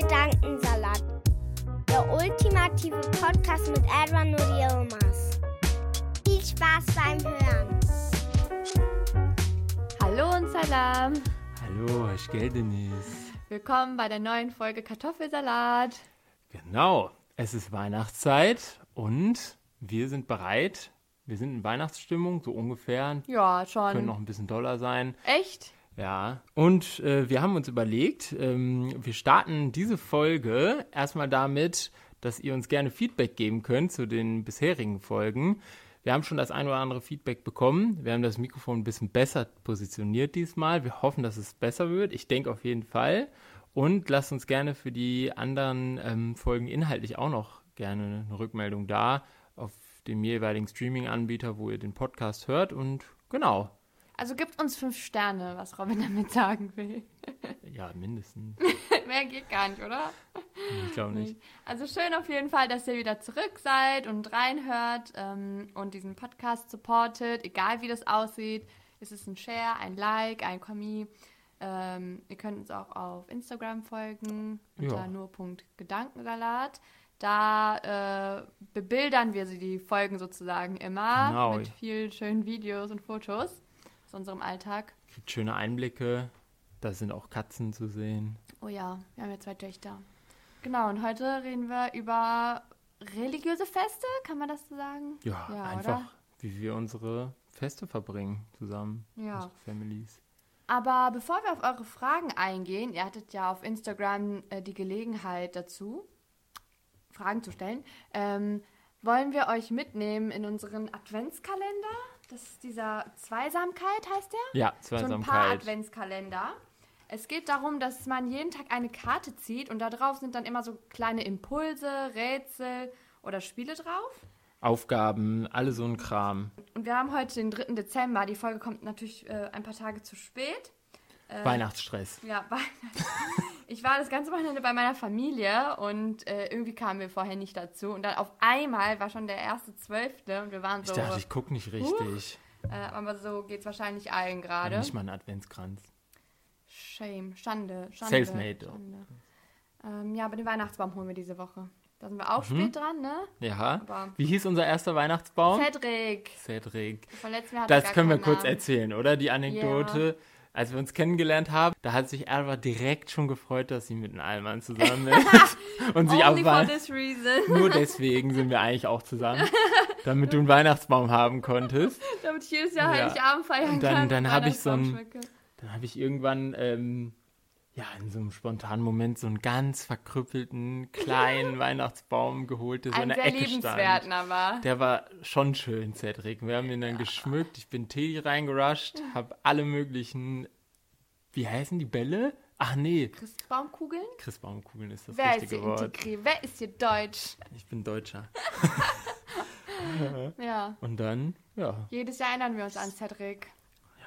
Gedankensalat, der ultimative Podcast mit Edwin und Yilmaz. Viel Spaß beim Hören. Hallo und Salam. Hallo, ich gehe Denise. Willkommen bei der neuen Folge Kartoffelsalat. Genau, es ist Weihnachtszeit und wir sind bereit. Wir sind in Weihnachtsstimmung, so ungefähr. Ja, schon. Können noch ein bisschen doller sein. Echt? Ja, und äh, wir haben uns überlegt, ähm, wir starten diese Folge erstmal damit, dass ihr uns gerne Feedback geben könnt zu den bisherigen Folgen. Wir haben schon das ein oder andere Feedback bekommen. Wir haben das Mikrofon ein bisschen besser positioniert diesmal. Wir hoffen, dass es besser wird. Ich denke auf jeden Fall. Und lasst uns gerne für die anderen ähm, Folgen inhaltlich auch noch gerne eine Rückmeldung da auf dem jeweiligen Streaming-Anbieter, wo ihr den Podcast hört. Und genau, Also gibt uns fünf Sterne, was Robin damit sagen will. ja, mindestens. Mehr geht gar nicht, oder? Ich glaube nicht. Also schön auf jeden Fall, dass ihr wieder zurück seid und reinhört ähm, und diesen Podcast supportet, egal wie das aussieht. Ist es ein Share, ein Like, ein Kommi. Ähm, ihr könnt uns auch auf Instagram folgen unter Ja. nur.gedankensalat. Da äh, bebildern wir sie die Folgen sozusagen immer Genau. mit vielen schönen Videos und Fotos aus unserem Alltag. Kriegt schöne Einblicke. Da sind auch Katzen zu sehen. Oh ja, wir haben ja zwei Töchter. Genau, und heute reden wir über religiöse Feste, kann man das so sagen? Ja, Ja, einfach, oder? wie wir unsere Feste verbringen zusammen. Ja. Unsere Families. Aber bevor wir auf eure Fragen eingehen, ihr hattet ja auf Instagram äh, die Gelegenheit dazu, Fragen zu stellen, ähm, wollen wir euch mitnehmen in unseren Adventskalender. Das ist dieser Zweisamkeit, heißt der? Ja, So ein paar Zweisamkeit. Adventskalender. Es geht darum, dass man jeden Tag eine Karte zieht und da drauf sind dann immer so kleine Impulse, Rätsel oder Spiele drauf. Aufgaben, alle so ein Kram. Und wir haben heute den 3. Dezember. Die Folge kommt natürlich äh, ein paar Tage zu spät. Äh, Weihnachtsstress. Ja, Weihnachten. Ich war das ganze Wochenende bei meiner Familie und äh, irgendwie kamen wir vorher nicht dazu. Und dann auf einmal war schon der erste Zwölfte und wir waren Ich so. dachte, ich gucke nicht richtig. äh, aber so geht es wahrscheinlich allen gerade. Nicht mal einen Adventskranz. Shame, Schande, Schande. Selfmade. Schande. Ähm, ja, aber den Weihnachtsbaum holen wir diese Woche. Da sind wir auch Mhm. spät dran, ne? Ja. Aber- Wie hieß unser erster Weihnachtsbaum? Cedric. Cedric. Von letztem Jahr hat Das können wir kurz Namen. erzählen, oder? Die Anekdote. Als wir uns kennengelernt haben, da hat sich Erwa direkt schon gefreut, dass sie mit einem Allmann zusammen ist. Und sich Only auch for this reason. nur deswegen sind wir eigentlich auch zusammen. Damit du einen Weihnachtsbaum haben konntest. Damit ich jedes Jahr Ja. Heiligabend feiern Und dann- kann. dann hab ich so ein-. Dann habe ich irgendwann, ähm, ja, in so einem spontanen Moment so einen ganz verkrüppelten kleinen Weihnachtsbaum geholt, der so in der Ecke stand. aber. Der war schon schön, Cedric. Wir haben ihn dann geschmückt. Ich bin Tee reingerusht, habe alle möglichen, wie heißen die Bälle? Ach nee, Christbaumkugeln? Christbaumkugeln ist das Wer ist richtige hier Wort. integriert? Wer ist hier deutsch? Ich bin Deutscher. Ja. Und dann, ja, Jedes Jahr erinnern wir uns an Cedric.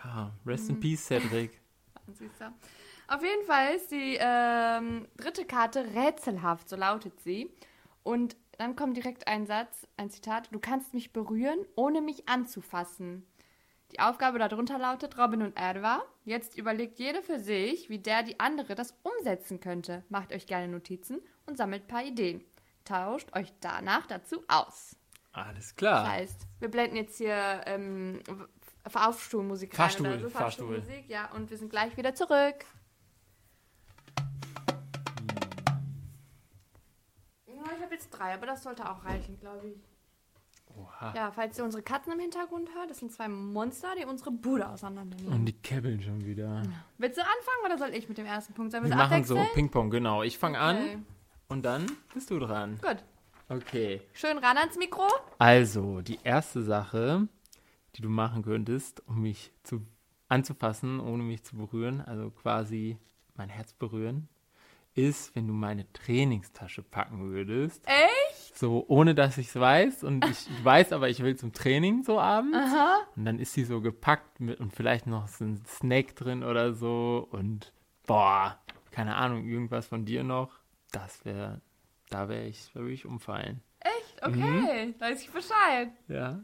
ja, rest Mhm. in peace, Cedric. Siehst du? Auf jeden Fall ist die ähm, dritte Karte rätselhaft, so lautet sie. Und dann kommt direkt ein Satz, ein Zitat. Du kannst mich berühren, ohne mich anzufassen. Die Aufgabe darunter lautet Robin und Erwa. Jetzt überlegt jede für sich, wie der die andere das umsetzen könnte. Macht euch gerne Notizen und sammelt ein paar Ideen. Tauscht euch danach dazu aus. Alles klar. Das heißt, wir blenden jetzt hier ähm, Fahrstuhlmusik Fahrstuhl, rein oder so. Fahrstuhl. Fahrstuhlmusik, ja. Und wir sind gleich wieder zurück. Ja, ich habe jetzt drei, aber das sollte auch reichen, glaube ich. Oha. Ja, falls ihr unsere Katzen im Hintergrund hört, das sind zwei Monster, die unsere Bude auseinandernehmen. Und die kebbeln schon wieder. Willst du anfangen oder soll ich mit dem ersten Punkt sein? Wir machen so? Ping-Pong, genau. Ich fange Okay. an und dann bist du dran. Gut. Okay. Schön ran ans Mikro. Also, die erste Sache, die du machen könntest, um mich zu, anzufassen, ohne mich zu berühren, also quasi mein Herz berühren, ist, wenn du meine Trainingstasche packen würdest. Echt? So, ohne dass ich es weiß. Und ich weiß aber, ich will zum Training so abends. Und dann ist sie so gepackt mit und vielleicht noch so ein Snack drin oder so. Und boah, keine Ahnung, irgendwas von dir noch. Das wäre, da wäre ich, da würde ich umfallen. Echt? Okay, weiß ich Bescheid. Ja.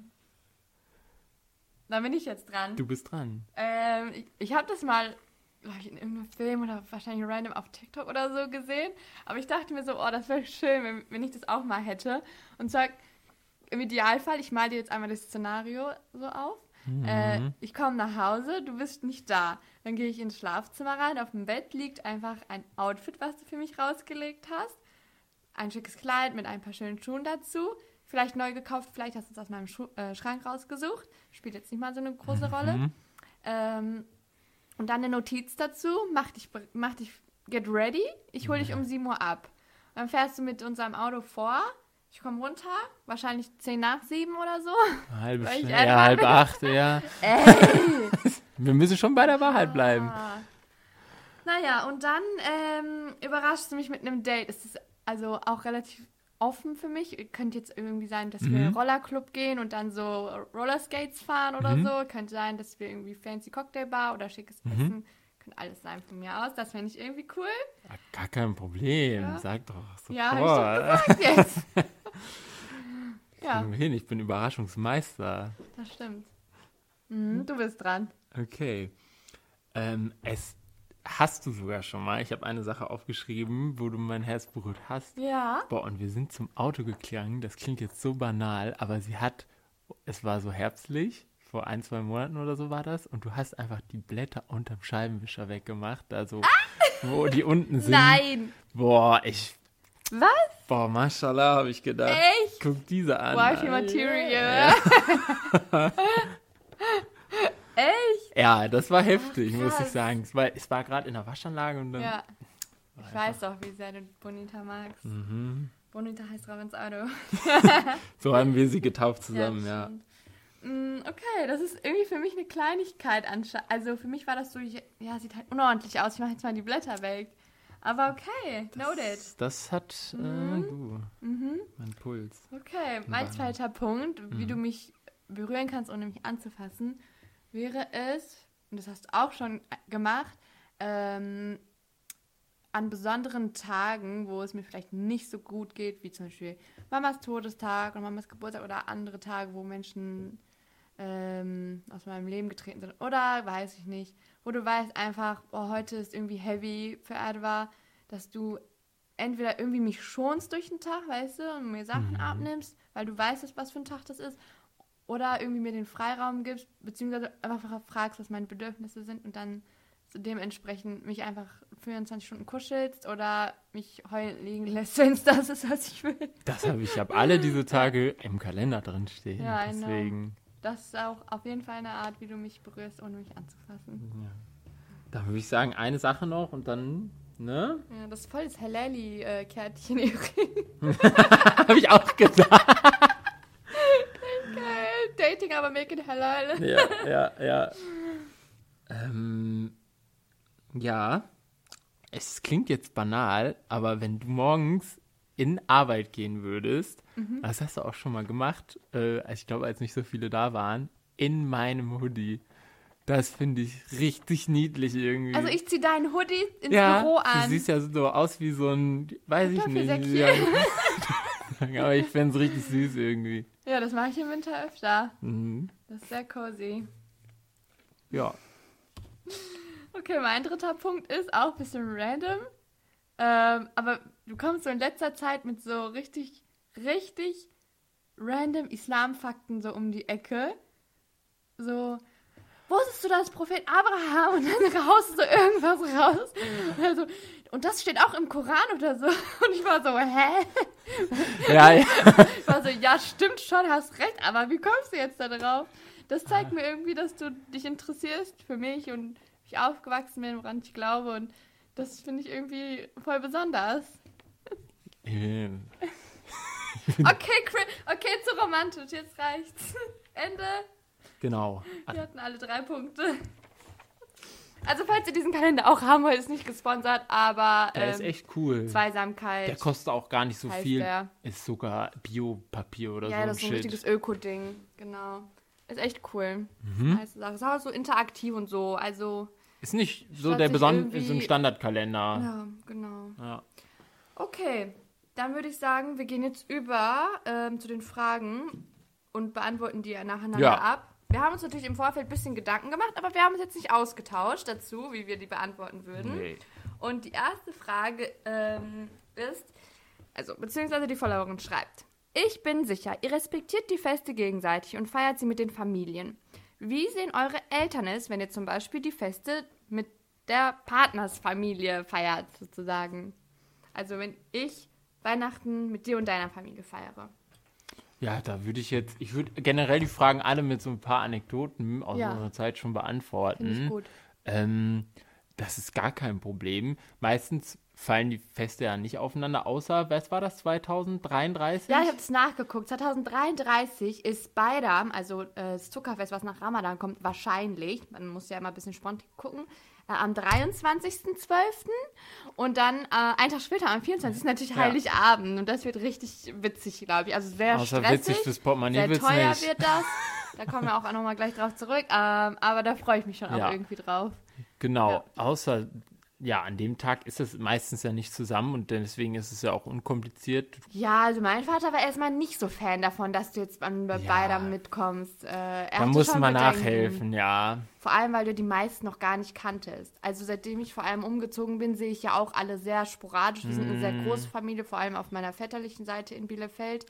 Dann bin ich jetzt dran. Du bist dran. Ähm, ich ich habe das mal, glaub ich, in irgendeinem Film oder wahrscheinlich random auf TikTok oder so gesehen. Aber ich dachte mir so, oh, das wäre schön, wenn, wenn ich das auch mal hätte. Und zwar im Idealfall, ich male dir jetzt einmal das Szenario so auf. Äh, ich komme nach Hause, du bist nicht da. Dann gehe ich ins Schlafzimmer rein. Auf dem Bett liegt einfach ein Outfit, was du für mich rausgelegt hast. Ein schickes Kleid mit ein paar schönen Schuhen dazu. Vielleicht neu gekauft, vielleicht hast du es aus meinem Schu äh, Schrank rausgesucht. Spielt jetzt nicht mal so eine große Rolle. Ähm, und dann eine Notiz dazu. Mach dich, mach dich, get ready. Ich hole dich um 7 Uhr ab. Dann fährst du mit unserem Auto vor. Ich komme runter. Wahrscheinlich 10 nach 7 oder so. Einfach- ja, halb acht, ja. Wir müssen schon bei der Wahrheit bleiben. Ah. Naja, und dann ähm, überraschst du mich mit einem Date. Es ist also auch relativ offen für mich. Könnte jetzt irgendwie sein, dass wir in einen Rollerclub gehen und dann so Rollerskates fahren oder so. Könnte sein, dass wir irgendwie fancy Cocktailbar oder schickes Essen. Könnte alles sein von mir aus. Das fände ich irgendwie cool. Ja, gar kein Problem, Ja. sag doch sofort. Ja, hab ich doch gesagt jetzt. ja, wir hin, ich bin Überraschungsmeister. das stimmt. Mhm, du bist dran. Okay. Ähm, es hast du sogar schon mal. Ich habe eine Sache aufgeschrieben, wo du mein Herz berührt hast. Ja. Boah, und wir sind zum Auto gegangen. Das klingt jetzt so banal, aber sie hat, es war so herbstlich, vor ein, zwei Monaten oder so war das, und du hast einfach die Blätter unterm Scheibenwischer weggemacht, also wo die unten sind. Nein. Boah, ich, Was? boah, mashallah, habe ich gedacht. Echt? Guck diese an. Wifey Alter. Material. Echt? Ja, das war heftig, muss ich sagen. Es war, es war gerade in der Waschanlage und dann. Ja. Ich weiß doch, wie sehr du Bonita magst. Mhm. Bonita heißt Robins Auto. So haben wir sie getauft zusammen, das ja. stimmt. Mm, Okay, das ist irgendwie für mich eine Kleinigkeit. Also für mich war das so, ja, sieht halt unordentlich aus. Ich mache jetzt mal die Blätter weg. Aber okay, noted. Das, das hat äh, du. Mein Puls. Okay, mein zweiter Punkt, wie Mhm. du mich berühren kannst, ohne mich anzufassen, wäre es, und das hast du auch schon gemacht, ähm, an besonderen Tagen, wo es mir vielleicht nicht so gut geht, wie zum Beispiel Mamas Todestag oder Mamas Geburtstag oder andere Tage, wo Menschen ähm, aus meinem Leben getreten sind oder weiß ich nicht, wo du weißt einfach, oh, heute ist irgendwie heavy für Adva, dass du entweder irgendwie mich schonst durch den Tag, weißt du, und mir Sachen abnimmst, weil du weißt, was für ein Tag das ist, oder irgendwie mir den Freiraum gibst, beziehungsweise einfach fragst, was meine Bedürfnisse sind und dann dementsprechend mich einfach 24 Stunden kuschelst oder mich heulen liegen lässt, wenn es das ist, was ich will. Das habe ich, habe alle diese Tage im Kalender drin stehen. Ja, deswegen. Das ist auch auf jeden Fall eine Art, wie du mich berührst, ohne mich anzufassen. Da würde ich sagen, eine Sache noch und dann, ne? Ja, das ist voll das Halali-Kärtchen übrigens. habe ich auch gedacht. Dating, aber make it halal. ja, ja, ja. Ähm, ja, es klingt jetzt banal, aber wenn du morgens in Arbeit gehen würdest, Mhm. das hast du auch schon mal gemacht, äh, ich glaube, als nicht so viele da waren, in meinem Hoodie. Das finde ich richtig niedlich irgendwie. Also ich zieh deinen Hoodie ins ja, Büro Du an. siehst ja so aus wie so ein, weiß ich nicht. Ja, aber ich fände es richtig süß irgendwie. Ja, das mache ich im Winter öfter. Mhm. Das ist sehr cozy. Ja. Okay, mein dritter Punkt ist auch ein bisschen random. Ähm, aber du kommst so in letzter Zeit mit so richtig, richtig random Islamfakten so um die Ecke. So, wusstest du, dass Prophet Abraham und dann du so irgendwas raus. Also, und das steht auch im Koran oder so. Und ich war so, hä? Ja, ja. Ich war so, ja, stimmt schon, hast recht, aber wie kommst du jetzt da drauf? Das zeigt mir irgendwie, dass du dich interessierst für mich und ich aufgewachsen bin, woran ich glaube. Und das finde ich irgendwie voll besonders. Okay, Chris, okay, zu romantisch, jetzt reicht's. Ende. Genau. Wir hatten alle drei Punkte. Also, falls ihr diesen Kalender auch haben wollt, ist nicht gesponsert, aber Der ist ähm, echt cool. Zweisamkeit. Der kostet auch gar nicht so viel. der. Ist sogar Biopapier oder ja, so das ist ein Shit. richtiges Öko-Ding. Genau. Ist echt cool. Mhm. Sache. Ist auch so interaktiv und so. Also, Ist nicht so der besondere, so ein Standardkalender. ja, genau. Ja. Okay, dann würde ich sagen, wir gehen jetzt über ähm, zu den Fragen und beantworten die nacheinander Ja. ab. Wir haben uns natürlich im Vorfeld ein bisschen Gedanken gemacht, aber wir haben uns jetzt nicht ausgetauscht dazu, wie wir die beantworten würden. Nee. Und die erste Frage ähm, ist, also beziehungsweise die Followerin schreibt, ich bin sicher, ihr respektiert die Feste gegenseitig und feiert sie mit den Familien. Wie sehen eure Eltern es, wenn ihr zum Beispiel die Feste mit der Partnersfamilie feiert, sozusagen? Also wenn ich Weihnachten mit dir und deiner Familie feiere. Ja, da würde ich jetzt, ich würde generell die Fragen alle mit so ein paar Anekdoten aus Ja. unserer Zeit schon Finde beantworten. ich gut. Ähm, das ist gar kein Problem. Meistens fallen die Feste ja nicht aufeinander, außer, was war das, 2033? Ja, ich habe es nachgeguckt. 2033 ist Beidam, also äh, das Zuckerfest, was nach Ramadan kommt, wahrscheinlich, man muss ja immer ein bisschen spontan gucken, am 23.12. und dann äh, einen Tag später, am 24. natürlich Ja. Heiligabend. Und das wird richtig witzig, glaube ich. Also sehr Außer stressig. witzig fürs Portemonnaie sehr teuer nicht. wird das. Da kommen wir auch nochmal gleich drauf zurück. Ähm, aber da freue ich mich schon auch Ja. irgendwie drauf. Genau, Ja. außer, ja, an dem Tag ist es meistens ja nicht zusammen und deswegen ist es ja auch unkompliziert. Ja, also mein Vater war erstmal nicht so Fan davon, dass du jetzt an bei Ja. Beidam mitkommst. Äh, Da muss man nachhelfen, ja. Vor allem, weil du die meisten noch gar nicht kanntest. Also seitdem ich vor allem umgezogen bin, sehe ich ja auch alle sehr sporadisch. Wir sind eine Mm. sehr große Familie, vor allem auf meiner väterlichen Seite in Bielefeld.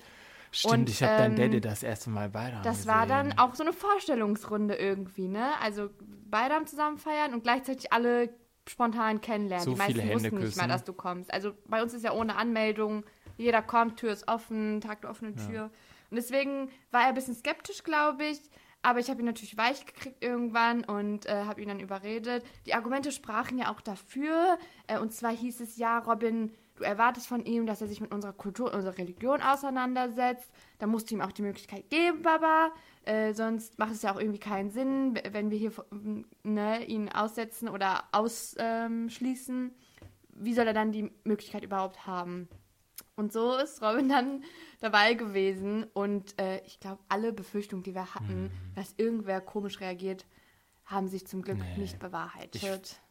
Stimmt, Und, ich habe dein ähm, Daddy das erste Mal bei der Das war dann auch so eine Vorstellungsrunde irgendwie, ne? Also beide am zusammen feiern und gleichzeitig alle spontan kennenlernen. So die meisten viele wussten Hände nicht mal, dass du kommst. Also bei uns ist ja ohne Anmeldung, jeder kommt, Tür ist offen, Tag der offenen Tür. Und deswegen war er ein bisschen skeptisch, glaube ich. Aber ich habe ihn natürlich weich gekriegt irgendwann und äh, habe ihn dann überredet. Die Argumente sprachen ja auch dafür. Äh, und zwar hieß es ja, Robin, du erwartest von ihm, dass er sich mit unserer Kultur und unserer Religion auseinandersetzt. Da musst du ihm auch die Möglichkeit geben, Baba. Äh, sonst macht es ja auch irgendwie keinen Sinn, wenn wir hier ähm, ne, ihn aussetzen oder ausschließen. Wie soll er dann die Möglichkeit überhaupt haben? Und so ist Robin dann dabei gewesen. Und äh, ich glaube, alle Befürchtungen, die wir hatten, Mhm. dass irgendwer komisch reagiert, haben sich zum Glück nicht bewahrheitet.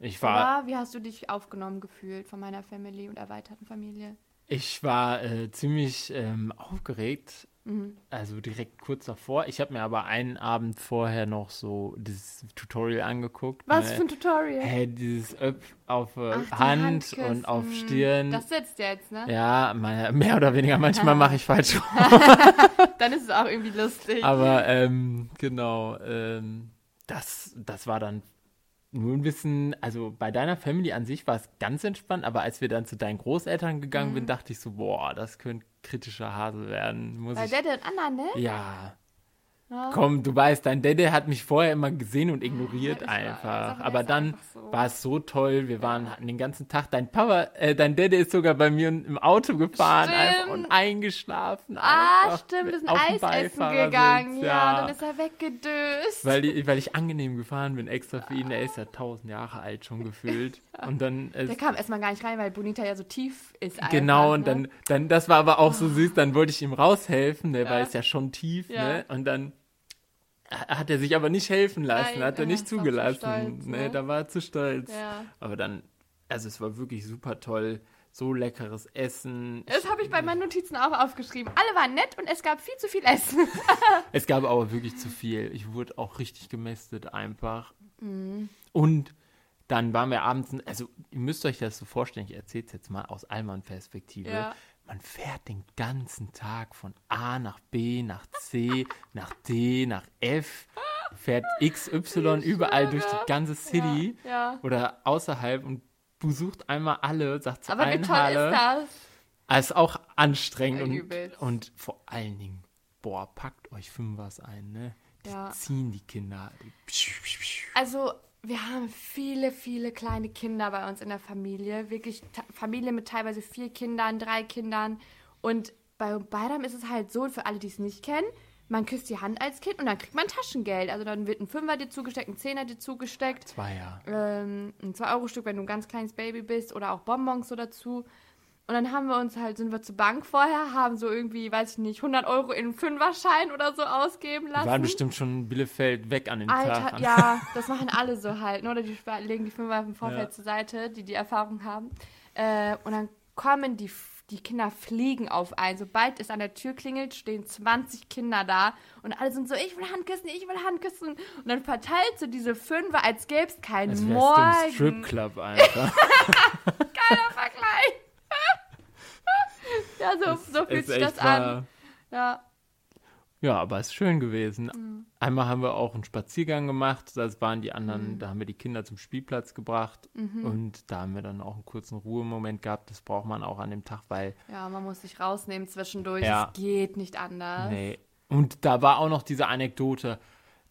Ich- ich war- Oder wie hast du dich aufgenommen gefühlt von meiner Family und erweiterten Familie? Ich war äh, ziemlich ähm, aufgeregt, Mhm. also direkt kurz davor. Ich habe mir aber einen Abend vorher noch so dieses Tutorial angeguckt. Was ne? für ein Tutorial? Hey, dieses Öp auf äh, Ach, Hand und auf Stirn. Das sitzt jetzt, ne? ja, mehr oder weniger. Manchmal mache ich falsch. Dann ist es auch irgendwie lustig. aber ähm, genau, ähm, das, das war dann nur ein bisschen, also bei deiner Family an sich war es ganz entspannt, aber als wir dann zu deinen Großeltern gegangen Mhm. bin, dachte ich so, boah, das könnte kritischer Hase werden. Muss Bei ich, Dede und Anna, ne? ja. Ja. Komm, du weißt, dein Dede hat mich vorher immer gesehen und ignoriert weiß, einfach. aber Aber ist dann einfach so. war es so toll. Wir waren hatten den ganzen Tag. Dein Papa, äh, dein Dede ist sogar bei mir im Auto gefahren einfach und eingeschlafen. Ah, einfach stimmt, wir sind Eis essen gegangen. Ja, dann ist er weggedöst. weil, ich, weil ich angenehm gefahren bin, extra für ihn. Er ist ja tausend Jahre alt schon gefühlt. Und dann äh, Der kam erstmal gar nicht rein, weil Bonita ja so tief ist. Einfach, Genau, und ne? dann, dann, das war aber auch so süß, dann wollte ich ihm raushelfen, ne, weil Ja. es ja schon tief, Ja. ne, und dann hat er sich aber nicht helfen lassen, Nein, hat er ja, nicht zugelassen, stolz, ne, ne? da war er zu stolz. Ja. Aber dann, also es war wirklich super toll, so leckeres Essen. Das habe ich bei meinen Notizen auch aufgeschrieben. Alle waren nett und es gab viel zu viel Essen. Es gab aber wirklich zu viel. Ich wurde auch richtig gemästet einfach. Mhm. Und dann waren wir abends, also ihr müsst euch das so vorstellen, ich erzähle es jetzt mal aus Allmann-Perspektive. Ja. Man fährt den ganzen Tag von A nach B, nach C, nach D, nach F, fährt XY überall durch die ganze City Ja, ja. oder außerhalb und besucht einmal alle, sagt zu Aber wie toll Halle. ist das? Ist auch anstrengend Ja, und, und vor allen Dingen, boah, packt euch Fünfers ein, ne? Die ziehen die Kinder. Die Also, wir haben viele, viele kleine Kinder bei uns in der Familie. Wirklich Familie mit teilweise vier Kindern, drei Kindern. Und bei Bayram ist es halt so, für alle, die es nicht kennen, man küsst die Hand als Kind und dann kriegt man Taschengeld. Also dann wird ein Fünfer dir zugesteckt, ein Zehner dir zugesteckt, Zwei ja. ähm, ein 2-Euro-Stück, wenn du ein ganz kleines Baby bist oder auch Bonbons so dazu. Und dann haben wir uns halt, sind wir zur Bank vorher, haben so irgendwie, weiß ich nicht, 100 Euro in einen Fünferschein oder so ausgeben Wir lassen. waren bestimmt schon Bielefeld weg an den Tag. Alter, an. ja, das machen alle so halt. Ne? Oder die legen die Fünfer im Vorfeld Ja. zur Seite, die die Erfahrung haben. Äh, und dann kommen die, die Kinder fliegen auf ein. Sobald es an der Tür klingelt, stehen 20 Kinder da. Und alle sind so, ich will Handküssen, ich will Handküssen. Und dann verteilt sie diese Fünfer, als gäbe es keinen Als du im Morgen. Stripclub einfach. Geiler Vergleich. ja, so, so fühlt sich das an. wahr. Ja. Ja, aber es ist schön gewesen. Mhm. Einmal haben wir auch einen Spaziergang gemacht. Das waren die anderen, Mhm. da haben wir die Kinder zum Spielplatz gebracht. Und da haben wir dann auch einen kurzen Ruhemoment gehabt. Das braucht man auch an dem Tag, weil, ja, man muss sich rausnehmen zwischendurch. Ja. Es geht nicht anders. nee. Und da war auch noch diese Anekdote.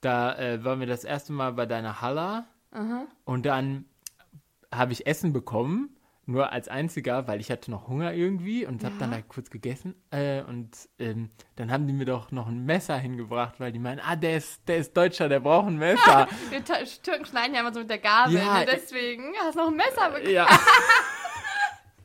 Da äh, waren wir das erste Mal bei deiner Halla. Und dann habe ich Essen bekommen. Nur als einziger, weil ich hatte noch Hunger irgendwie und habe dann da kurz gegessen. Äh, und ähm, dann haben die mir doch noch ein Messer hingebracht, weil die meinen, ah, der ist, der ist Deutscher, der braucht ein Messer. Wir Türken schneiden ja immer so mit der Gabel, Ja, ne? deswegen hast du noch ein Messer bekommen. ja.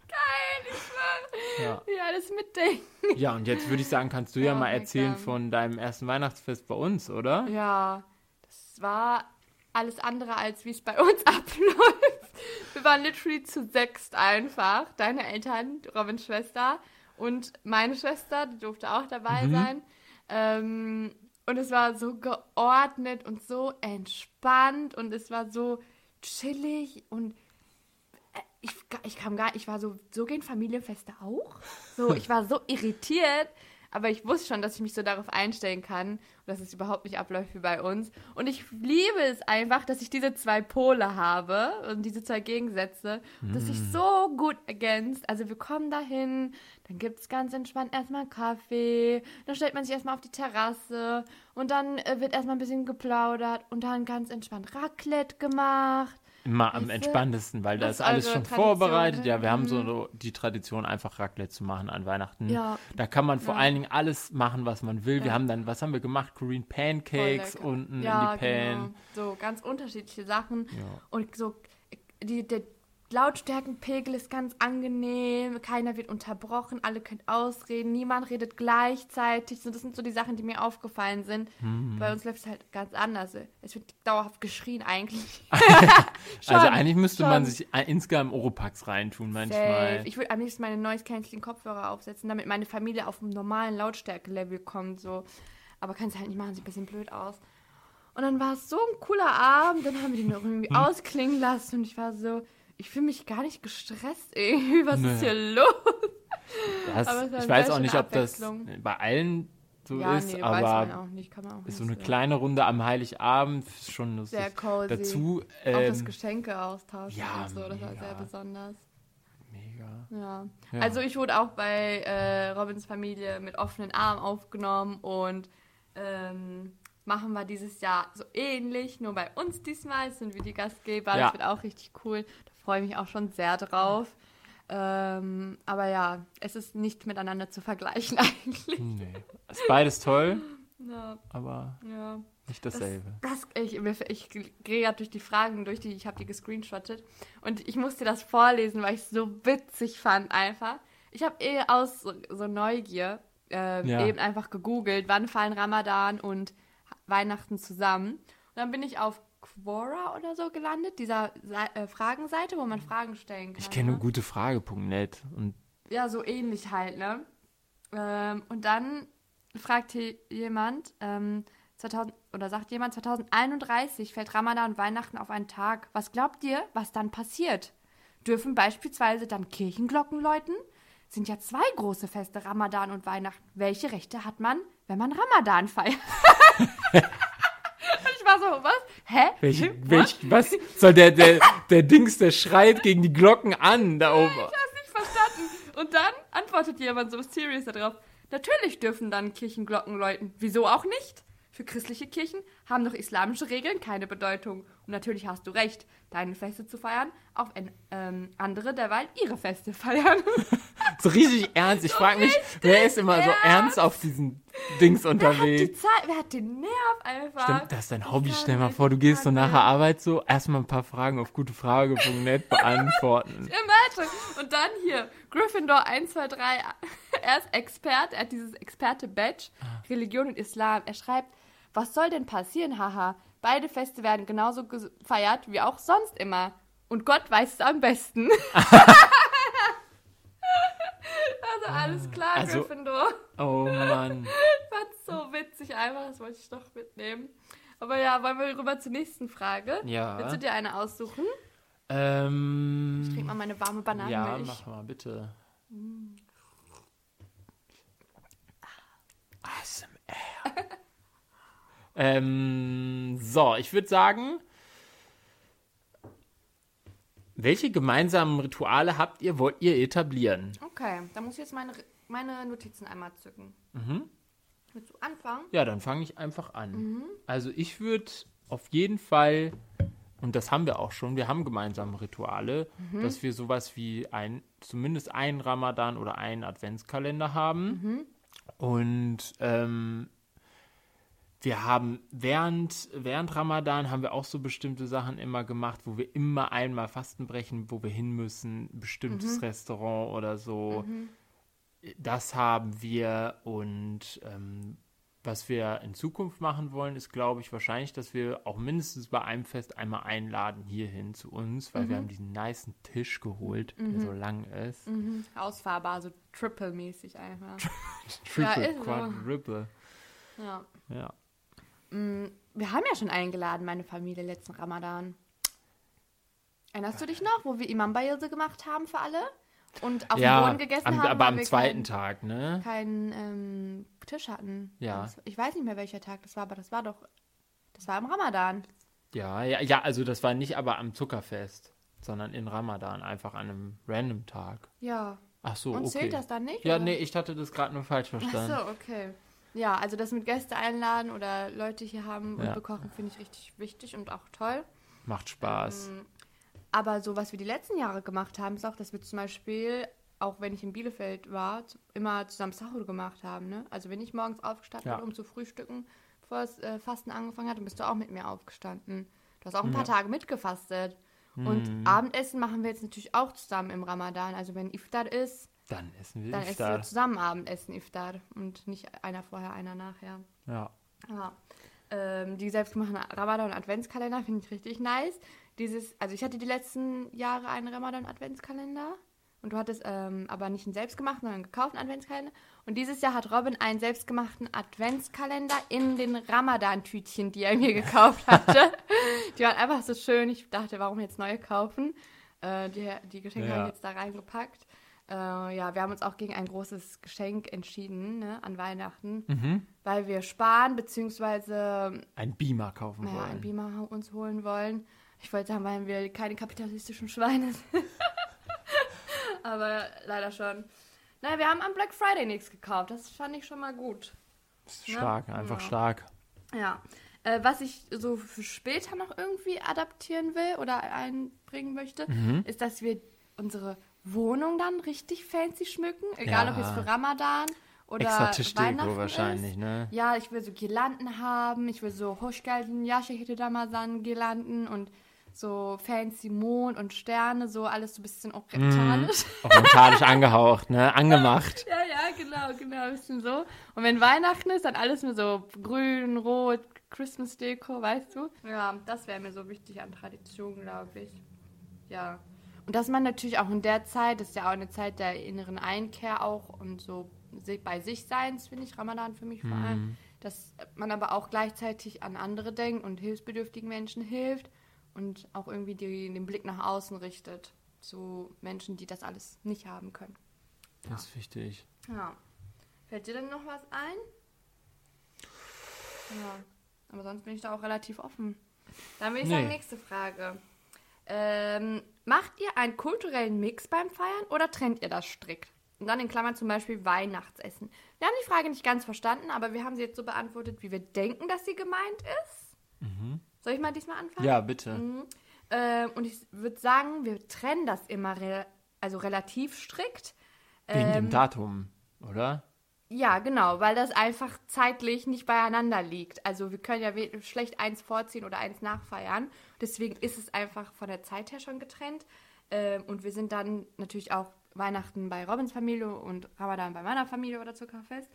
Geil, ich schwör. Ja. Ja, das Mitdenken. ja, und jetzt würde ich sagen, kannst du ja Oh mal erzählen von deinem ersten Weihnachtsfest bei uns, oder? Ja, das war alles andere, als wie es bei uns abläuft. Wir waren literally zu sechst einfach. Deine Eltern, Robins Schwester und meine Schwester, die durfte auch dabei sein. Ähm, und es war so geordnet und so entspannt und es war so chillig und äh, ich, ich kam gar ich war so, so gehen Familienfeste auch. So, ich war so irritiert, aber ich wusste schon, dass ich mich so darauf einstellen kann und dass es überhaupt nicht abläuft wie bei uns. Und ich liebe es einfach, dass ich diese zwei Pole habe und diese zwei Gegensätze, und dass sich so gut ergänzt. Also wir kommen dahin, dann gibt es ganz entspannt erstmal Kaffee, dann stellt man sich erstmal auf die Terrasse und dann äh, wird erstmal ein bisschen geplaudert und dann ganz entspannt Raclette gemacht. Immer am entspanntesten, weil da Das ist alles schon Tradition, vorbereitet. Ja, wir haben so die Tradition, einfach Raclette zu machen an Weihnachten. Ja. Da kann man vor Ja. allen Dingen alles machen, was man will. Wir Ja. haben dann, was haben wir gemacht? Korean Pancakes unten in die Pan. Genau. So ganz unterschiedliche Sachen. Und so, die, der Lautstärkenpegel ist ganz angenehm, keiner wird unterbrochen, alle können ausreden, niemand redet gleichzeitig. So, das sind so die Sachen, die mir aufgefallen sind. Hm. Bei uns läuft es halt ganz anders. Es wird dauerhaft geschrien eigentlich. Also Schon, eigentlich müsste man schon. sich ein- insgesamt Oropax reintun manchmal. Safe. Ich würde am liebsten meine Noise Canceling Kopfhörer aufsetzen, damit meine Familie auf einem normalen Lautstärke-Level kommt. So. Aber kannst halt nicht machen, sieht ein bisschen blöd aus. Und dann war es so ein cooler Abend, dann haben wir den noch irgendwie Hm. ausklingen lassen und ich war so, ich fühle mich gar nicht gestresst irgendwie. Was Nee. ist hier los? Das, ich weiß auch nicht, ob das bei allen so ja, ist, nee, weiß man aber auch nicht, ist so eine sehen. kleine Runde am Heiligabend ist schon lustig. Sehr cozy. Dazu auch das ähm, Geschenke austauschen ja, und so, das war sehr mega. besonders. mega. Ja. Ja. Also ich wurde auch bei äh, Robins Familie mit offenen Armen aufgenommen und ähm, machen wir dieses Jahr so ähnlich, nur bei uns diesmal sind wir die Gastgeber. Ja. Das wird auch richtig cool. Freue ich mich auch schon sehr drauf. Ähm, aber ja, es ist nicht miteinander zu vergleichen eigentlich. Nee. Ist beides toll, Ja, aber ja. nicht dasselbe. Das, ich, mir- ich gehe gerade durch die Fragen durch, die ich habe die gescreenshottet und ich musste das vorlesen, weil ich es so witzig fand einfach. Ich habe eh aus so, so Neugier äh, Ja. eben einfach gegoogelt, wann fallen Ramadan und Weihnachten zusammen. Und dann bin ich auf Quora oder so gelandet, dieser äh, Fragenseite, wo man Fragen stellen kann. Ich kenne ne? gutefrage.net und Ja, so ähnlich halt, ne? Ähm, und dann fragt hier jemand, ähm, 2000, oder sagt jemand, 2031 fällt Ramadan und Weihnachten auf einen Tag. Was glaubt ihr, was dann passiert? Dürfen beispielsweise dann Kirchenglocken läuten? Sind ja zwei große Feste, Ramadan und Weihnachten. Welche Rechte hat man, wenn man Ramadan feiert? war so, was? Hä? welch, welch, was soll der, der, der Dings, der schreit gegen die Glocken an da oben. Ich hab's nicht verstanden. Und dann antwortet jemand so serious darauf. Natürlich dürfen dann Kirchenglocken läuten. Wieso auch nicht? Für christliche Kirchen haben doch islamische Regeln keine Bedeutung. Und natürlich hast du recht, deine Feste zu feiern, auch wenn ähm, andere derweil ihre Feste feiern. So richtig ernst. Ich frage mich, wer ist immer so ernst. ernst auf diesen Dings Wer hat die unterwegs? Zeit, wer hat den Nerv einfach? Stimmt, das ist dein Hobby. Stell mal vor, du gehst so fragen. nach der Arbeit so, erstmal ein paar Fragen auf gutefrage.net beantworten. Und dann hier, Gryffindor 1, 2, 3. Er ist Expert, er hat dieses Experte-Badge, Ah. Religion und Islam. Er schreibt, was soll denn passieren, haha? Beide Feste werden genauso gefeiert wie auch sonst immer. Und Gott weiß es am besten. alles klar, Also- Gryffindor. Oh Mann. Ich fand's so witzig einfach, das wollte ich doch mitnehmen. Aber ja, wollen wir rüber zur nächsten Frage? Ja. Willst du dir eine aussuchen? Ähm, Trink mal meine warme ja, Bananenmilch. mach mal bitte. ASMR. ähm, so, ich würde sagen, welche gemeinsamen Rituale habt ihr, wollt ihr etablieren? Okay, dann muss ich jetzt meine, meine Notizen einmal zücken. Mhm. Willst du anfangen? Ja, dann fange ich einfach an. Mhm. Also ich würde auf jeden Fall, und das haben wir auch schon, wir haben gemeinsame Rituale, Mhm. dass wir sowas wie ein, zumindest einen Ramadan oder einen Adventskalender haben. Mhm. Und ähm, wir haben während, während Ramadan haben wir auch so bestimmte Sachen immer gemacht, wo wir immer einmal Fasten brechen, wo wir hin müssen, bestimmtes Mhm. Restaurant oder so. Das haben wir und ähm, was wir in Zukunft machen wollen, ist, glaube ich, wahrscheinlich, dass wir auch mindestens bei einem Fest einmal einladen hierhin zu uns, weil wir haben diesen niceen Tisch geholt, der so lang ist. Mhm. Ausfahrbar, so triple-mäßig einfach. Triple, so. Quadruple. ja. Ja. Wir haben ja schon eingeladen, meine Familie, letzten Ramadan. Erinnerst du dich noch, wo wir Imam Bayilse gemacht haben für alle? Und auf dem ja, Boden gegessen am, haben? aber am zweiten keinen- Tag, ne? keinen ähm, Tisch hatten. Ja. Das- Ich weiß nicht mehr, welcher Tag das war, aber das war doch. Das war im Ramadan. Ja, ja, ja, also das war nicht aber am Zuckerfest, sondern in Ramadan, einfach an einem random Tag. Ja. Ach so, Und okay. zählt das dann nicht? Ja, oder? nee, ich hatte das gerade nur falsch Ach verstanden. so, okay. Ja, also das mit Gäste einladen oder Leute hier haben und Ja. bekochen, finde ich richtig wichtig und auch toll. Macht Spaß. Ähm, Aber so, was wir die letzten Jahre gemacht haben, ist auch, dass wir zum Beispiel, auch wenn ich in Bielefeld war, immer zusammen Sahur gemacht haben. Ne? Also wenn ich morgens aufgestanden Ja. bin, um zu frühstücken, bevor das äh, Fasten angefangen hat, dann bist du auch mit mir aufgestanden. Du hast auch ein paar Tage mitgefastet. Und Mhm. Abendessen machen wir jetzt natürlich auch zusammen im Ramadan. Also wenn Iftar ist, Dann essen wir dann essen Iftar. wir zusammen Abendessen Iftar und nicht einer vorher, einer nachher. Ja. Ja. Ähm, die selbstgemachten Ramadan- und Adventskalender finde ich richtig nice. Dieses, also ich hatte die letzten Jahre einen Ramadan-Adventskalender und du hattest ähm, aber nicht einen selbstgemachten, sondern einen gekauften Adventskalender. Und dieses Jahr hat Robin einen selbstgemachten Adventskalender in den Ramadan-Tütchen, die er mir gekauft hatte. die waren einfach so schön. Ich dachte, warum jetzt neue kaufen? Äh, die, die Geschenke Ja. habe ich jetzt da reingepackt. Äh, ja, wir haben uns auch gegen ein großes Geschenk entschieden ne, an Weihnachten, Mhm. weil wir sparen beziehungsweise Ein Beamer kaufen naja, wollen. ein Beamer uns holen wollen. Ich wollte sagen, weil wir keine kapitalistischen Schweine sind. Aber leider schon. Naja, wir haben am Black Friday nichts gekauft. Das fand ich schon mal gut. Stark, einfach Ja. stark. Ja. Äh, was ich so für später noch irgendwie adaptieren will oder einbringen möchte, Mhm. ist, dass wir unsere Wohnung dann richtig fancy schmücken. Egal, ob Ja. jetzt für Ramadan oder Extra Tischdeko Weihnachten wahrscheinlich, ist. ne? Ja, ich will so Girlanden haben. Ich will so Hochgalden, Yashahite Ramazan Girlanden und so fancy Mond und Sterne, so alles so ein bisschen orientalisch. Orientalisch angehaucht, ne? Angemacht. Ja, ja, genau, genau, ein bisschen so. Und wenn Weihnachten ist, dann alles nur so grün, rot, Christmas-Deko, weißt du? Ja, das wäre mir so wichtig an Tradition, glaube ich. Ja. Und dass man natürlich auch in der Zeit, das ist ja auch eine Zeit der inneren Einkehr auch und so bei sich Seins, finde ich, Ramadan für mich vor allem, dass man aber auch gleichzeitig an andere denkt und hilfsbedürftigen Menschen hilft und auch irgendwie die, den Blick nach außen richtet zu Menschen, die das alles nicht haben können. Das ist wichtig. Ja. Fällt dir denn noch was ein? Ja. Aber sonst bin ich da auch relativ offen. Dann würde ich sagen, Nee. nächste Frage. Ähm, macht ihr einen kulturellen Mix beim Feiern oder trennt ihr das strikt? Und dann in Klammern zum Beispiel Weihnachtsessen. Wir haben die Frage nicht ganz verstanden, aber wir haben sie jetzt so beantwortet, wie wir denken, dass sie gemeint ist. Soll ich mal diesmal anfangen? Ja, bitte. Mhm. Ähm, und ich würde sagen, wir trennen das immer re also relativ strikt, Wegen Ähm, dem Datum, oder? Ja, genau, weil das einfach zeitlich nicht beieinander liegt. Also wir können ja schlecht eins vorziehen oder eins nachfeiern. Deswegen ist es einfach von der Zeit her schon getrennt. Ähm, und wir sind dann natürlich auch Weihnachten bei Robins Familie und Ramadan bei meiner Familie oder Zuckerfest.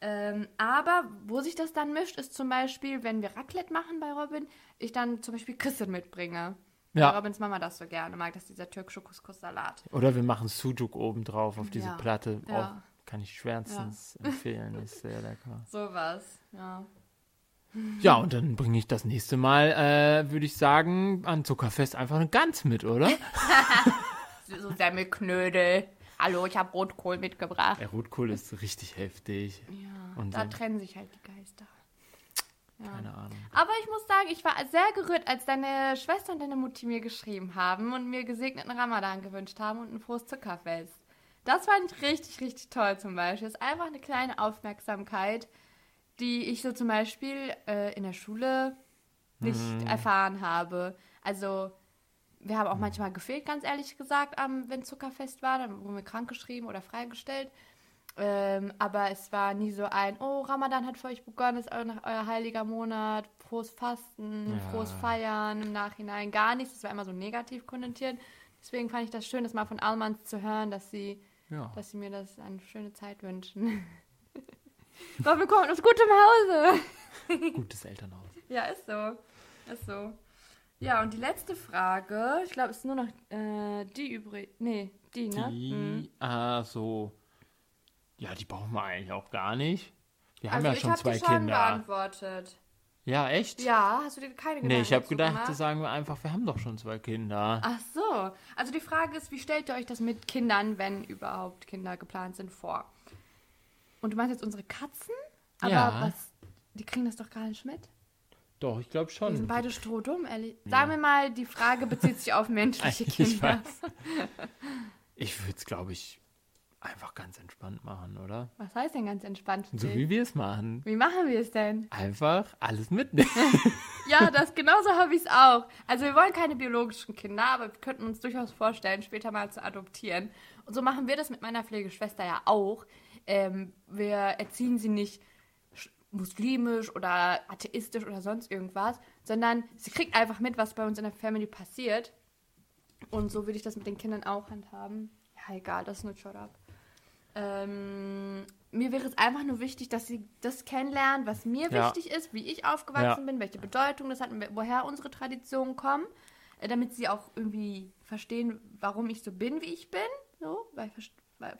Ähm, aber wo sich das dann mischt, ist zum Beispiel, wenn wir Raclette machen bei Robin, ich dann zum Beispiel Küsse mitbringe. Ja. Weil Robins Mama das so gerne mag, das ist dieser türkische Couscous-Salat. Oder wir machen Sujuk oben drauf auf diese Ja, Platte. ja. Kann ich schwärmstens empfehlen, ist sehr lecker. Sowas, ja. Ja, und dann bringe ich das nächste Mal, äh, würde ich sagen, an Zuckerfest einfach eine Gans mit, oder? So Semmelknödel. Hallo, ich habe Rotkohl mitgebracht. Der Rotkohl ist richtig heftig. Ja, Und da trennen sich halt die Geister. Keine Ahnung. Aber ich muss sagen, ich war sehr gerührt, als deine Schwester und deine Mutti mir geschrieben haben und mir gesegneten Ramadan gewünscht haben und ein frohes Zuckerfest. Das fand ich richtig, richtig toll zum Beispiel. Das ist einfach eine kleine Aufmerksamkeit, die ich so zum Beispiel äh, in der Schule nicht Mhm. erfahren habe. Also wir haben auch manchmal gefehlt, ganz ehrlich gesagt, am, wenn Zuckerfest war. Dann wurden wir krankgeschrieben oder freigestellt. Ähm, aber es war nie so ein, oh, Ramadan hat für euch begonnen, ist euer, euer heiliger Monat, frohes Fasten, Ja. frohes Feiern im Nachhinein, gar nichts. Das war immer so negativ konnotiert. Deswegen fand ich das schön, das mal von Almans zu hören, dass sie, Ja. dass sie mir das eine schöne Zeit wünschen. Doch, wir kommen aus gutem Hause. Gutes Elternhaus. Ja, ist so. Ist so. Ja, und die letzte Frage, ich glaube, es ist nur noch äh, die übrig. Nee, die, ne? Mhm. Die, ah, so. Ja, die brauchen wir eigentlich auch gar nicht. Wir haben Also ja schon zwei die schon Kinder. beantwortet. Ja, echt? Ja, hast du dir keine Gedanken Nee, ich habe gedacht, gemacht? das sagen wir einfach, wir haben doch schon zwei Kinder. Ach so. Also die Frage ist, wie stellt ihr euch das mit Kindern, wenn überhaupt Kinder geplant sind, vor? Und du meinst jetzt unsere Katzen? Aber Ja. was, die kriegen das doch gar nicht mit. Doch, ich glaube Die schon. sind beide strohdumm, ehrlich. Sagen wir mal, die Frage bezieht sich auf menschliche Ich Kinder. weiß. Ich würde es, glaube ich, einfach ganz entspannt machen, oder? Was heißt denn ganz entspannt? So dich? wie wir es machen. wie machen wir es denn? Einfach alles mitnehmen. Ja, das genauso habe ich es auch. Also wir wollen keine biologischen Kinder, aber wir könnten uns durchaus vorstellen, später mal zu adoptieren. Und so machen wir das mit meiner Pflegeschwester ja auch. Ähm, wir erziehen sie nicht sch- muslimisch oder atheistisch oder sonst irgendwas, sondern sie kriegt einfach mit, was bei uns in der Family passiert. Und so würde ich das mit den Kindern auch handhaben. Ja, egal, das ist nur shut up. Ähm, mir wäre es einfach nur wichtig, dass sie das kennenlernen, was mir Ja. wichtig ist, wie ich aufgewachsen Ja. bin, welche Bedeutung das hat, und woher unsere Traditionen kommen, äh, damit sie auch irgendwie verstehen, warum ich so bin, wie ich bin. So, weil,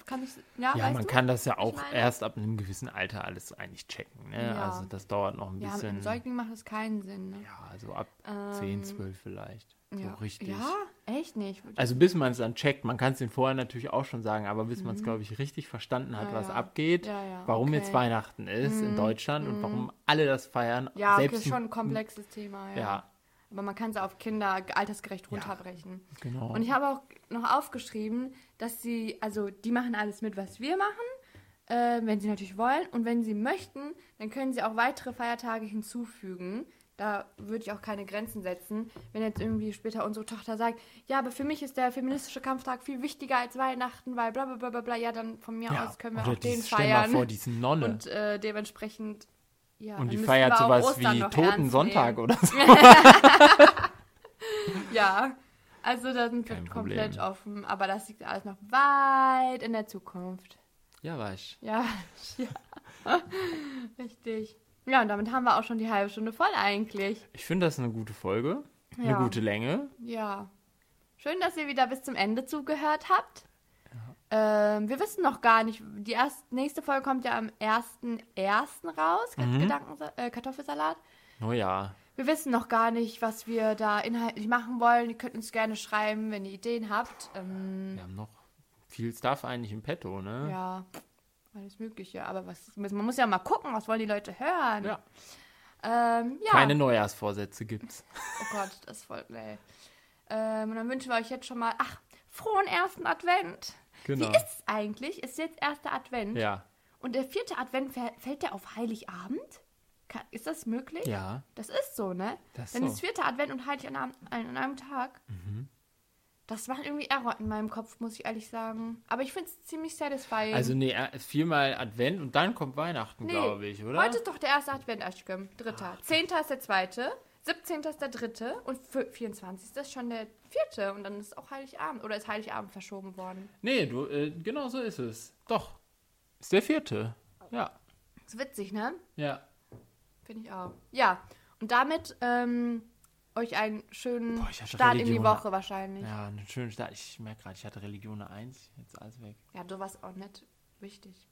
kann ich, ja, Ja, man du? kann das ja auch erst ab einem gewissen Alter alles eigentlich checken. Ne? Also das dauert noch ein Ja, mit bisschen. Säugling macht das keinen Sinn. Ne? ja, also ab Ähm, 10, 12 vielleicht. So ja. richtig. Ja, echt nicht. Also bis man es dann checkt, man kann es den vorher natürlich auch schon sagen, aber bis man es, glaube ich, richtig verstanden hat, Mhm. Ja, was ja. abgeht, warum okay. Mhm. jetzt Weihnachten ist in Deutschland und warum alle das feiern. ja, okay, selbst ist schon ein komplexes Thema. Ja. Ja, Aber man kann es auf Kinder altersgerecht runterbrechen. genau. Und ich habe auch noch aufgeschrieben, dass sie, also die machen alles mit, was wir machen, äh, wenn sie natürlich wollen. Und wenn sie möchten, dann können sie auch weitere Feiertage hinzufügen. Da würde ich auch keine Grenzen setzen. Wenn jetzt irgendwie später unsere Tochter sagt, ja, aber für mich ist der feministische Kampftag viel wichtiger als Weihnachten, weil bla bla bla bla, bla ja, dann von mir ja. aus können wir auch den stell mal feiern. vor, diese Nonne. und äh, dementsprechend, ja. Und die feiert sowas Ostern wie noch Toten ernst Sonntag nehmen. oder so. Ja, also da sind wir Kein komplett Problem. offen. Aber das liegt alles noch weit in der Zukunft. Ja, weiß. Ja, ja. Richtig. Ja, und damit haben wir auch schon die halbe Stunde voll eigentlich. Ich finde das eine gute Folge. Eine Ja. gute Länge. Ja. Schön, dass ihr wieder bis zum Ende zugehört habt. Ähm, wir wissen noch gar nicht, die erst, nächste Folge kommt ja am 1.1. raus, Mhm. Gedanken, äh, Kartoffelsalat. Oh ja. Wir wissen noch gar nicht, was wir da inhaltlich machen wollen. Ihr könnt uns gerne schreiben, wenn ihr Ideen habt. Ähm, Wir haben noch viel Stuff eigentlich im Petto, ne? Ja, alles Mögliche. Aber was, man muss ja mal gucken, was wollen die Leute hören. Ja. Ähm, ja. Keine Neujahrsvorsätze gibt's. Oh Gott, das ist voll, nee. Ähm, und dann wünschen wir euch jetzt schon mal, ach, frohen ersten Advent. Genau. Wie ist es eigentlich? Ist jetzt erster Advent? Ja. Und der vierte Advent fäll- fällt der auf Heiligabend? Ka- Ist das möglich? Ja. Das ist so, ne? Das ist Dann so. ist vierter Advent und Heiligabend an einem Tag. Das war irgendwie Error in meinem Kopf, muss ich ehrlich sagen. Aber ich finde es ziemlich satisfying. Also nee, viermal Advent und dann kommt Weihnachten, glaube ich, oder? Heute ist doch der erste Advent, Aschkem. Dritter. Zehnter ist der zweite. 17. ist der dritte. Und 24. ist schon der vierte. Und dann ist auch Heiligabend. Oder ist Heiligabend verschoben worden? Nee, du, äh, genau so ist es. Doch. Ist der vierte. Ja. Ist witzig, ne? Ja. Finde ich auch. Ja. Und damit ähm, euch einen schönen Boah, Start in die Religion. Woche wahrscheinlich. Ja, einen schönen Start. Ich merke gerade, ich hatte Religion 1, jetzt alles weg. Ja, du warst auch nicht wichtig.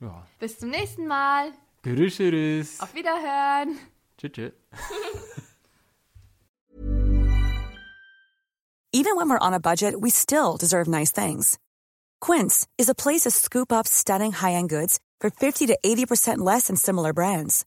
Ja. Bis zum nächsten Mal. Grüß, grüß. Auf Wiederhören. Tschüss, tschüss. Even when we're on a budget, we still deserve nice things. Quince is a place to scoop up stunning high-end goods for 50 to 80% less than similar brands.